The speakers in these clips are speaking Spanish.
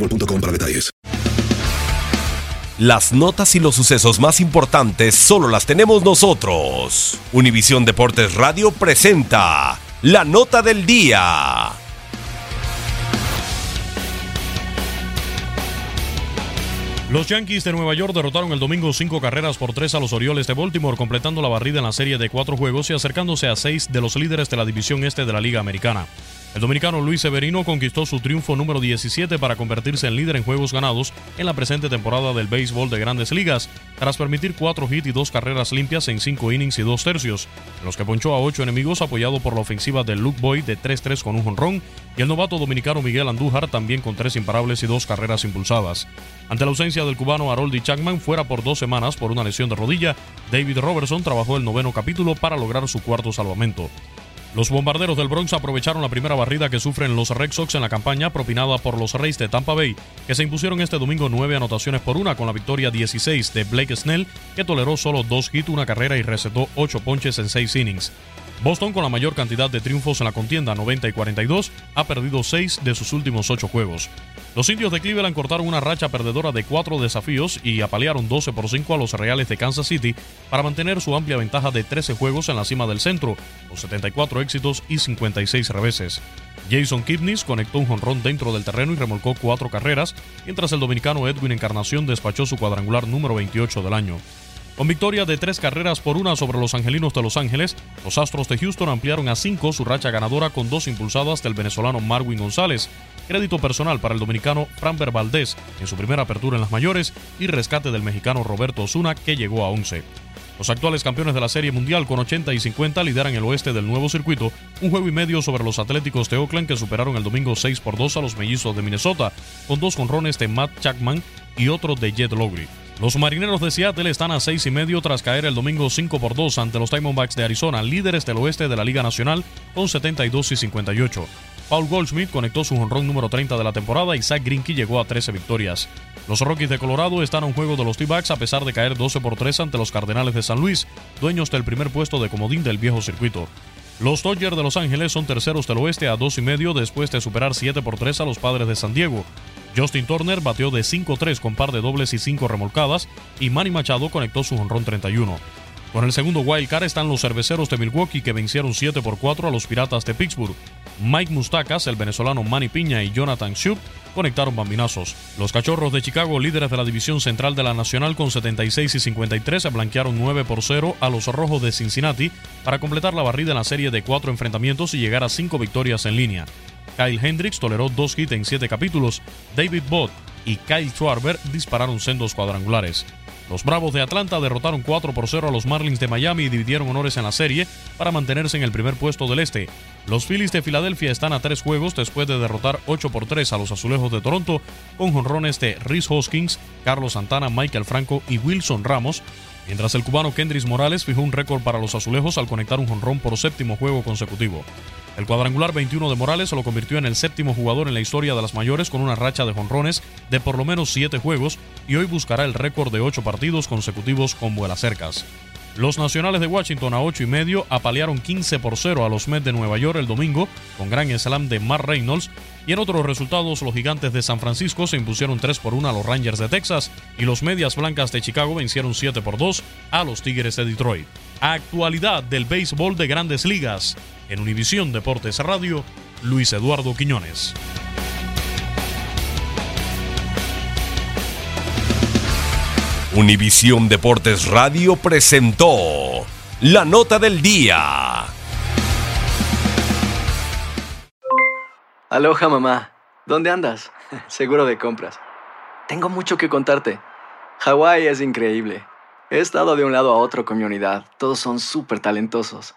boostmobile.com para detalles. Las notas y los sucesos más importantes solo las tenemos nosotros. Univisión Deportes Radio presenta la nota del día. Los Yankees de Nueva York derrotaron el domingo cinco carreras por tres a los Orioles de Baltimore, completando la barrida en la serie de cuatro juegos y acercándose a seis de los líderes de la división este de la Liga Americana. El dominicano Luis Severino conquistó su triunfo número 17 para convertirse en líder en juegos ganados en la presente temporada del béisbol de grandes ligas, tras permitir cuatro hits y dos carreras limpias en cinco innings y dos tercios, en los que ponchó a ocho enemigos apoyado por la ofensiva de Luke Boyd de 3-3 con un jonrón y el novato dominicano Miguel Andújar también con tres imparables y dos carreras impulsadas. Ante la ausencia del cubano Haroldi Chapman fuera por dos semanas por una lesión de rodilla, David Robertson trabajó el noveno capítulo para lograr su cuarto salvamento. Los bombarderos del Bronx aprovecharon la primera barrida que sufren los Red Sox en la campaña propinada por los Reyes de Tampa Bay, que se impusieron este domingo nueve anotaciones por una con la victoria 16 de Blake Snell, que toleró solo dos hits, una carrera y recetó ocho ponches en seis innings. Boston, con la mayor cantidad de triunfos en la contienda, 90 y 42, ha perdido seis de sus últimos ocho juegos. Los indios de Cleveland cortaron una racha perdedora de cuatro desafíos y apalearon 12 por 5 a los Reales de Kansas City para mantener su amplia ventaja de 13 juegos en la cima del centro, con 74 éxitos y 56 reveses. Jason Kipnis conectó un jonrón dentro del terreno y remolcó cuatro carreras, mientras el dominicano Edwin Encarnación despachó su cuadrangular número 28 del año. Con victoria de tres carreras por una sobre los Angelinos de Los Ángeles, los Astros de Houston ampliaron a cinco su racha ganadora con dos impulsadas del venezolano Marwin González. Crédito personal para el dominicano Framber Valdés en su primera apertura en las mayores y rescate del mexicano Roberto Osuna que llegó a 11. Los actuales campeones de la Serie Mundial con 80 y 50 lideran el oeste del nuevo circuito, un juego y medio sobre los Atléticos de Oakland que superaron el domingo 6 por 2 a los mellizos de Minnesota, con dos jonrones de Matt Chapman y otro de Jet Lowry. Los marineros de Seattle están a seis y medio tras caer el domingo 5 por 2 ante los Diamondbacks de Arizona, líderes del oeste de la Liga Nacional, con 72 y 58. Paul Goldschmidt conectó su jonrón número 30 de la temporada y Zach Greinke llegó a 13 victorias. Los Rockies de Colorado están a un juego de los T-Backs a pesar de caer 12 por 3 ante los Cardenales de San Luis, dueños del primer puesto de comodín del viejo circuito. Los Dodgers de Los Ángeles son terceros del oeste a dos y medio después de superar 7 por 3 a los Padres de San Diego. Justin Turner batió de 5-3 con par de dobles y 5 remolcadas y Manny Machado conectó su jonrón 31. Con el segundo wild card están los cerveceros de Milwaukee que vencieron 7 por 4 a los Piratas de Pittsburgh. Mike Mustacas, el venezolano Manny Piña y Jonathan Shoup conectaron bambinazos. Los Cachorros de Chicago, líderes de la división central de la Nacional con 76 y 53, se blanquearon 9 por 0 a los Rojos de Cincinnati para completar la barrida en la serie de cuatro enfrentamientos y llegar a cinco victorias en línea. Kyle Hendricks toleró dos hits en siete capítulos. David Bott y Kyle Schwarber dispararon sendos cuadrangulares. Los Bravos de Atlanta derrotaron 4 por 0 a los Marlins de Miami y dividieron honores en la serie para mantenerse en el primer puesto del este. Los Phillies de Filadelfia están a tres juegos después de derrotar 8 por 3 a los Azulejos de Toronto con jonrones de Rhys Hoskins, Carlos Santana, Michael Franco y Wilson Ramos, mientras el cubano Kendris Morales fijó un récord para los azulejos al conectar un jonrón por séptimo juego consecutivo. El cuadrangular 21 de Morales lo convirtió en el séptimo jugador en la historia de las mayores con una racha de jonrones de por lo menos 7 juegos y hoy buscará el récord de 8 partidos consecutivos con cercas. Los nacionales de Washington a 8 y medio apalearon 15 por 0 a los Mets de Nueva York el domingo con gran slam de Mark Reynolds y en otros resultados los gigantes de San Francisco se impusieron 3 por 1 a los Rangers de Texas y los medias blancas de Chicago vencieron 7 por 2 a los Tigres de Detroit. Actualidad del béisbol de grandes ligas. En Univisión Deportes Radio, Luis Eduardo Quiñones. Univisión Deportes Radio presentó la nota del día. Aloha mamá, ¿dónde andas? Seguro de compras. Tengo mucho que contarte. Hawái es increíble. He estado de un lado a otro con mi unidad. Todos son súper talentosos.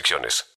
restricciones.